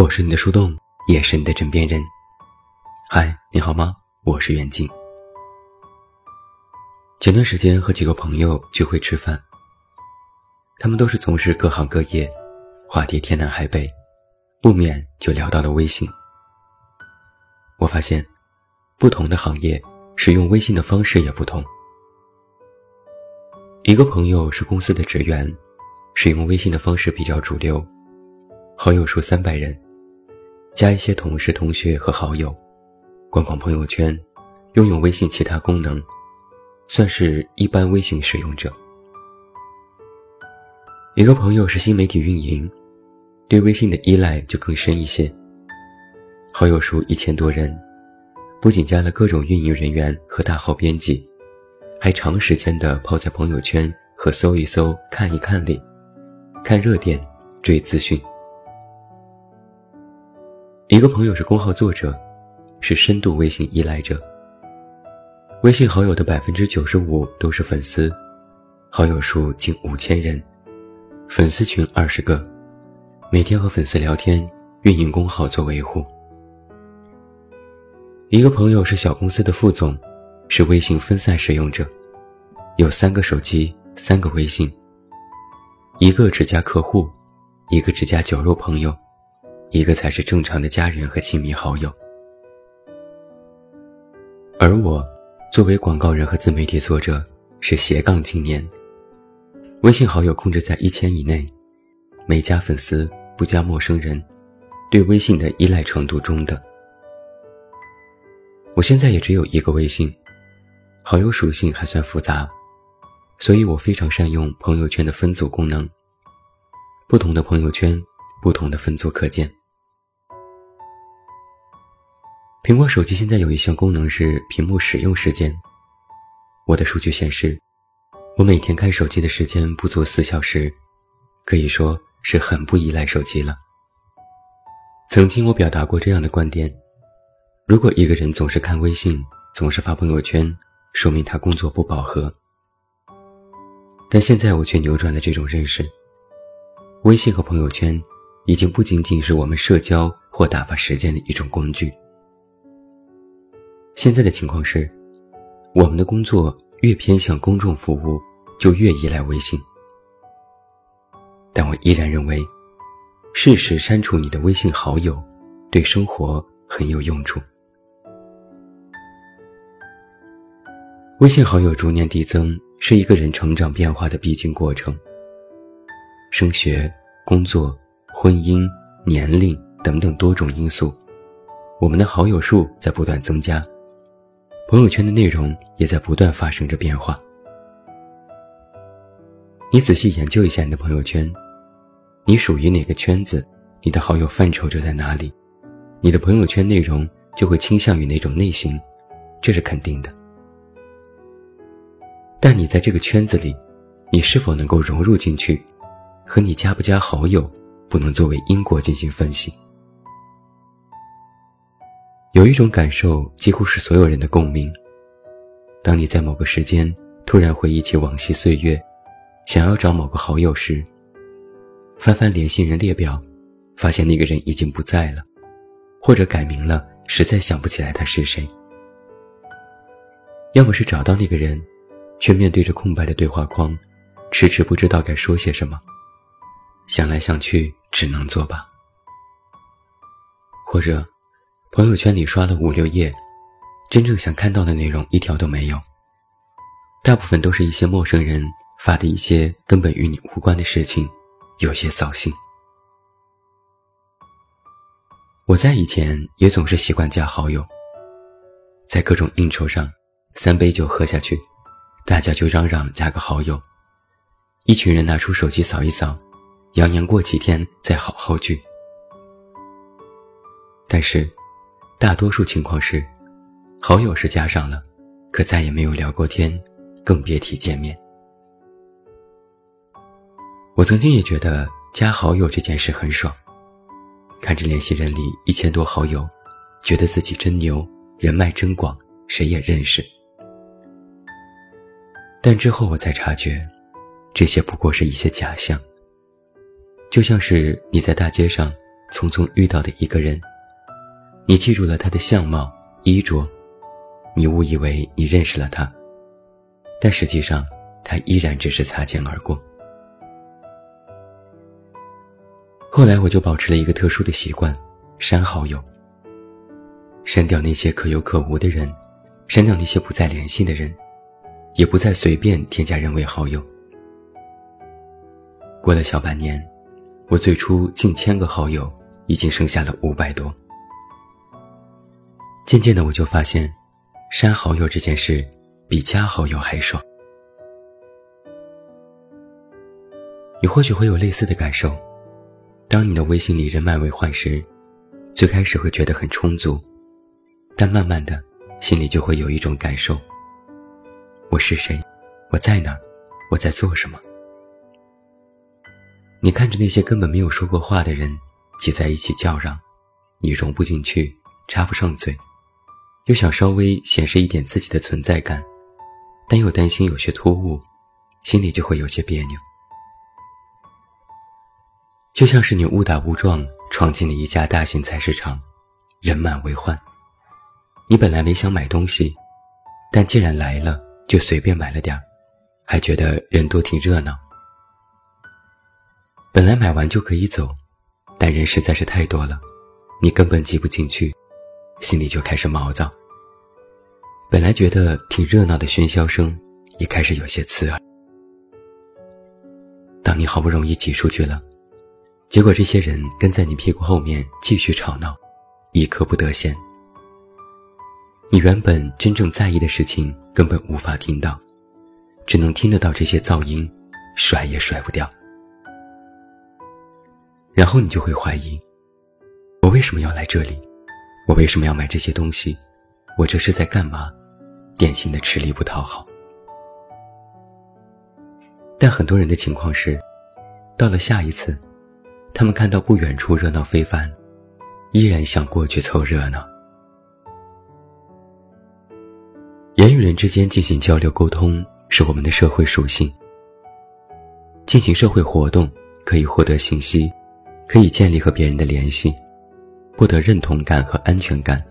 我是你的树洞，也是你的枕边人。嗨，你好吗？我是袁静。前段时间和几个朋友聚会吃饭，他们都是从事各行各业，话题天南海北，不免就聊到了微信。我发现，不同的行业使用微信的方式也不同。一个朋友是公司的职员，使用微信的方式比较主流，好友数三百人。加一些同事、同学和好友，逛逛朋友圈，拥有微信其他功能，算是一般微信使用者。一个朋友是新媒体运营，对微信的依赖就更深一些。好友数一千多人，不仅加了各种运营人员和大号编辑，还长时间的泡在朋友圈和搜一搜、看一看里，看热点，追资讯。一个朋友是公号作者，是深度微信依赖者。微信好友的百分之九十五都是粉丝，好友数近五千人，粉丝群二十个，每天和粉丝聊天，运营公号做维护。一个朋友是小公司的副总，是微信分散使用者，有三个手机，三个微信，一个只加客户，一个只加酒肉朋友。一个才是正常的家人和亲密好友，而我作为广告人和自媒体作者是斜杠青年。微信好友控制在一千以内，没加粉丝，不加陌生人，对微信的依赖程度中等。我现在也只有一个微信，好友属性还算复杂，所以我非常善用朋友圈的分组功能。不同的朋友圈，不同的分组可见。苹果手机现在有一项功能是屏幕使用时间。我的数据显示，我每天看手机的时间不足四小时，可以说是很不依赖手机了。曾经我表达过这样的观点：如果一个人总是看微信，总是发朋友圈，说明他工作不饱和。但现在我却扭转了这种认识，微信和朋友圈已经不仅仅是我们社交或打发时间的一种工具。现在的情况是，我们的工作越偏向公众服务，就越依赖微信。但我依然认为，适时删除你的微信好友，对生活很有用处。微信好友逐年递增，是一个人成长变化的必经过程。升学、工作、婚姻、年龄等等多种因素，我们的好友数在不断增加。朋友圈的内容也在不断发生着变化。你仔细研究一下你的朋友圈，你属于哪个圈子，你的好友范畴就在哪里，你的朋友圈内容就会倾向于哪种类型，这是肯定的。但你在这个圈子里，你是否能够融入进去，和你加不加好友，不能作为因果进行分析。有一种感受，几乎是所有人的共鸣。当你在某个时间突然回忆起往昔岁月，想要找某个好友时，翻翻联系人列表，发现那个人已经不在了，或者改名了，实在想不起来他是谁。要么是找到那个人，却面对着空白的对话框，迟迟不知道该说些什么，想来想去，只能作罢。或者。朋友圈里刷了五六页，真正想看到的内容一条都没有。大部分都是一些陌生人发的一些根本与你无关的事情，有些扫兴。我在以前也总是习惯加好友，在各种应酬上，三杯酒喝下去，大家就嚷嚷加个好友，一群人拿出手机扫一扫，扬言过几天再好好聚。但是。大多数情况是，好友是加上了，可再也没有聊过天，更别提见面。我曾经也觉得加好友这件事很爽，看着联系人里一千多好友，觉得自己真牛，人脉真广，谁也认识。但之后我才察觉，这些不过是一些假象。就像是你在大街上匆匆遇到的一个人，你记住了他的相貌、衣着，你误以为你认识了他，但实际上他依然只是擦肩而过。后来我就保持了一个特殊的习惯，删好友。删掉那些可有可无的人，删掉那些不再联系的人，也不再随便添加人为好友。过了小半年，我最初近千个好友已经剩下了五百多。渐渐的，我就发现，删好友这件事比加好友还爽。你或许会有类似的感受。当你的微信里人满为患时，最开始会觉得很充足，但慢慢的，心里就会有一种感受：我是谁？我在哪儿？我在做什么？你看着那些根本没有说过话的人挤在一起叫嚷，你融不进去，插不上嘴，又想稍微显示一点自己的存在感，但又担心有些突兀，心里就会有些别扭。就像是你误打误撞闯进了一家大型菜市场，人满为患。你本来没想买东西，但既然来了，就随便买了点儿，还觉得人多挺热闹。本来买完就可以走，但人实在是太多了，你根本挤不进去，心里就开始毛躁。本来觉得挺热闹的喧嚣声，也开始有些刺耳。当你好不容易挤出去了。结果，这些人跟在你屁股后面继续吵闹，一刻不得闲。你原本真正在意的事情根本无法听到，只能听得到这些噪音，甩也甩不掉。然后你就会怀疑：我为什么要来这里？我为什么要买这些东西？我这是在干嘛？典型的吃力不讨好。但很多人的情况是，到了下一次。他们看到不远处热闹非凡，依然想过去凑热闹。人与人之间进行交流沟通是我们的社会属性。进行社会活动可以获得信息，可以建立和别人的联系，获得认同感和安全感，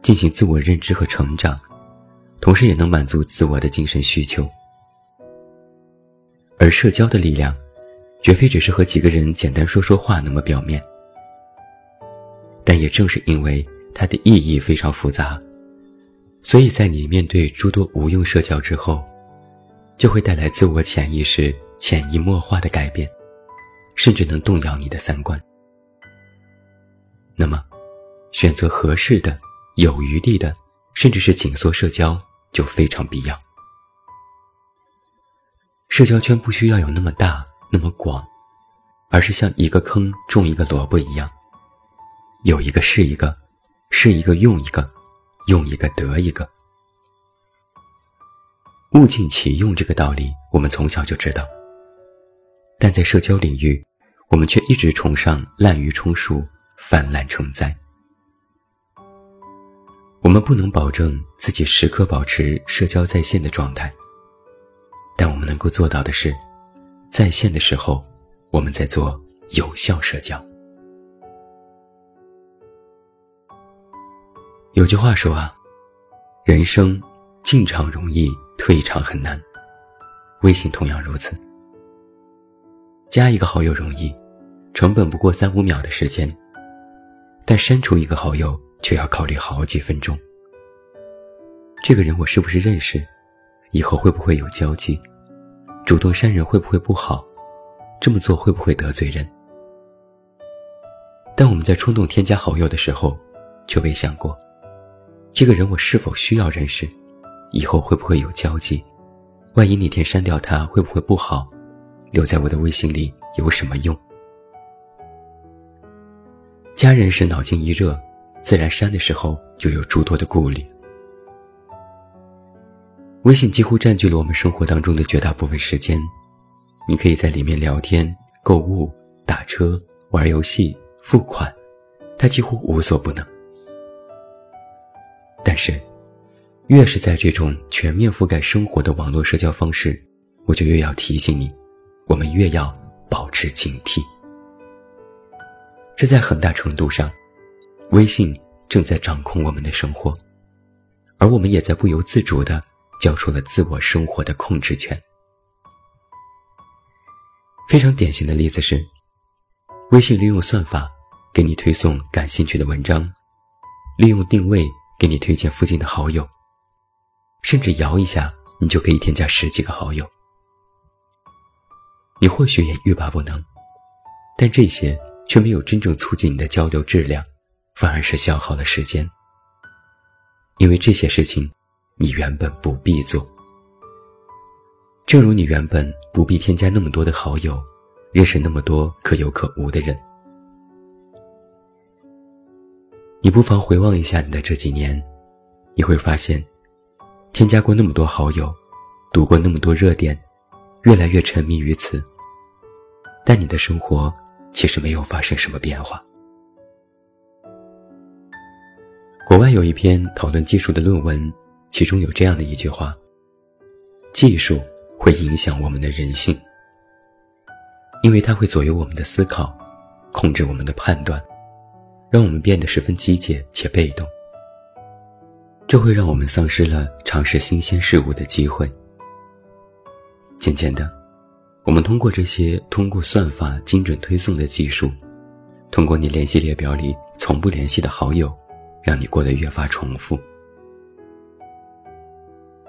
进行自我认知和成长，同时也能满足自我的精神需求。而社交的力量。绝非只是和几个人简单说说话那么表面，但也正是因为它的意义非常复杂，所以在你面对诸多无用社交之后，就会带来自我潜意识潜移默化的改变，甚至能动摇你的三观。那么，选择合适的、有余地的，甚至是紧缩社交就非常必要。社交圈不需要有那么大。那么广，而是像一个坑种一个萝卜一样，有一个是一个，是一个用一个，用一个得一个。物尽其用这个道理，我们从小就知道，但在社交领域，我们却一直崇尚滥竽充数、泛滥成灾。我们不能保证自己时刻保持社交在线的状态，但我们能够做到的是。在线的时候，我们在做有效社交。有句话说啊，人生进场容易，退场很难。微信同样如此，加一个好友容易，成本不过三五秒的时间，但删除一个好友却要考虑好几分钟。这个人我是不是认识？以后会不会有交集？主动删人会不会不好？这么做会不会得罪人？但我们在冲动添加好友的时候，却未想过，这个人我是否需要认识？以后会不会有交集？万一哪天删掉他，会不会不好？留在我的微信里有什么用？家人是脑筋一热，自然删的时候就有诸多的顾虑。微信几乎占据了我们生活当中的绝大部分时间，你可以在里面聊天、购物、打车、玩游戏、付款，它几乎无所不能。但是，越是在这种全面覆盖生活的网络社交方式，我就越要提醒你，我们越要保持警惕。这在很大程度上，微信正在掌控我们的生活，而我们也在不由自主地交出了自我生活的控制权。非常典型的例子是，微信利用算法给你推送感兴趣的文章，利用定位给你推荐附近的好友，甚至摇一下，你就可以添加十几个好友。你或许也欲罢不能，但这些却没有真正促进你的交流质量，反而是消耗了时间。因为这些事情，你原本不必做。正如你原本不必添加那么多的好友，认识那么多可有可无的人。你不妨回望一下你的这几年，你会发现，添加过那么多好友，读过那么多热点，越来越沉迷于此。但你的生活其实没有发生什么变化。国外有一篇讨论技术的论文，其中有这样的一句话：“技术会影响我们的人性，因为它会左右我们的思考，控制我们的判断，让我们变得十分机械且被动。这会让我们丧失了尝试新鲜事物的机会。渐渐的。”我们通过这些通过算法精准推送的技术，通过你联系列表里从不联系的好友，让你过得越发重复。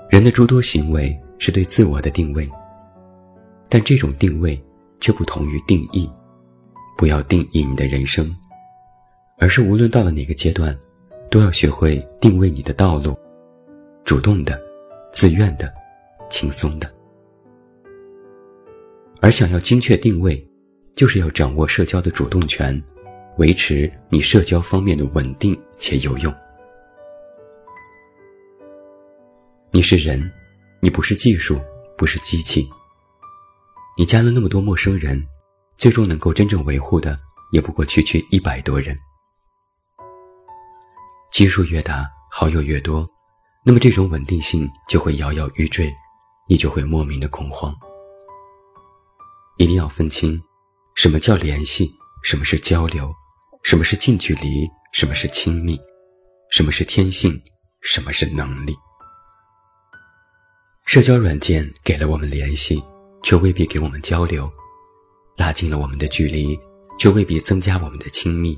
人的诸多行为是对自我的定位，但这种定位却不同于定义。不要定义你的人生，而是无论到了哪个阶段，都要学会定位你的道路，主动的、自愿的、轻松的。而想要精确定位，就是要掌握社交的主动权，维持你社交方面的稳定且有用。你是人，你不是技术，不是机器。你加了那么多陌生人，最终能够真正维护的，也不过区区一百多人。基数越大，好友越多，那么这种稳定性就会摇摇欲坠，你就会莫名的恐慌。一定要分清，什么叫联系，什么是交流，什么是近距离，什么是亲密，什么是天性，什么是能力。社交软件给了我们联系，却未必给我们交流；拉近了我们的距离，却未必增加我们的亲密；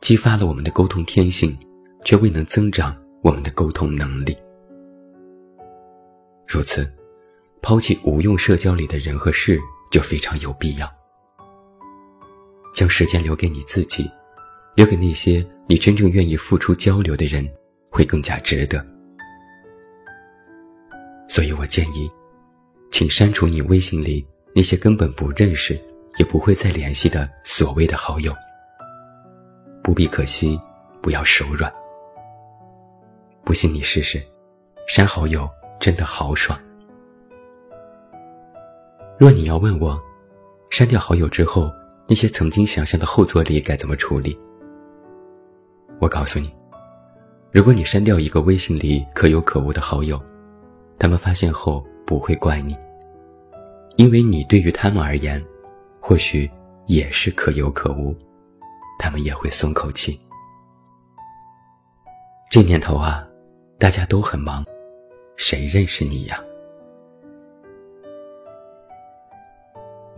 激发了我们的沟通天性，却未能增长我们的沟通能力。如此，抛弃无用社交里的人和事。就非常有必要，将时间留给你自己，留给那些你真正愿意付出交流的人，会更加值得。所以我建议，请删除你微信里那些根本不认识、也不会再联系的所谓的好友。不必可惜，不要手软。不信你试试，删好友真的好爽。若你要问我，删掉好友之后，那些曾经想象的后坐力该怎么处理？我告诉你，如果你删掉一个微信里可有可无的好友，他们发现后不会怪你，因为你对于他们而言，或许也是可有可无，他们也会松口气。这年头啊，大家都很忙，谁认识你呀？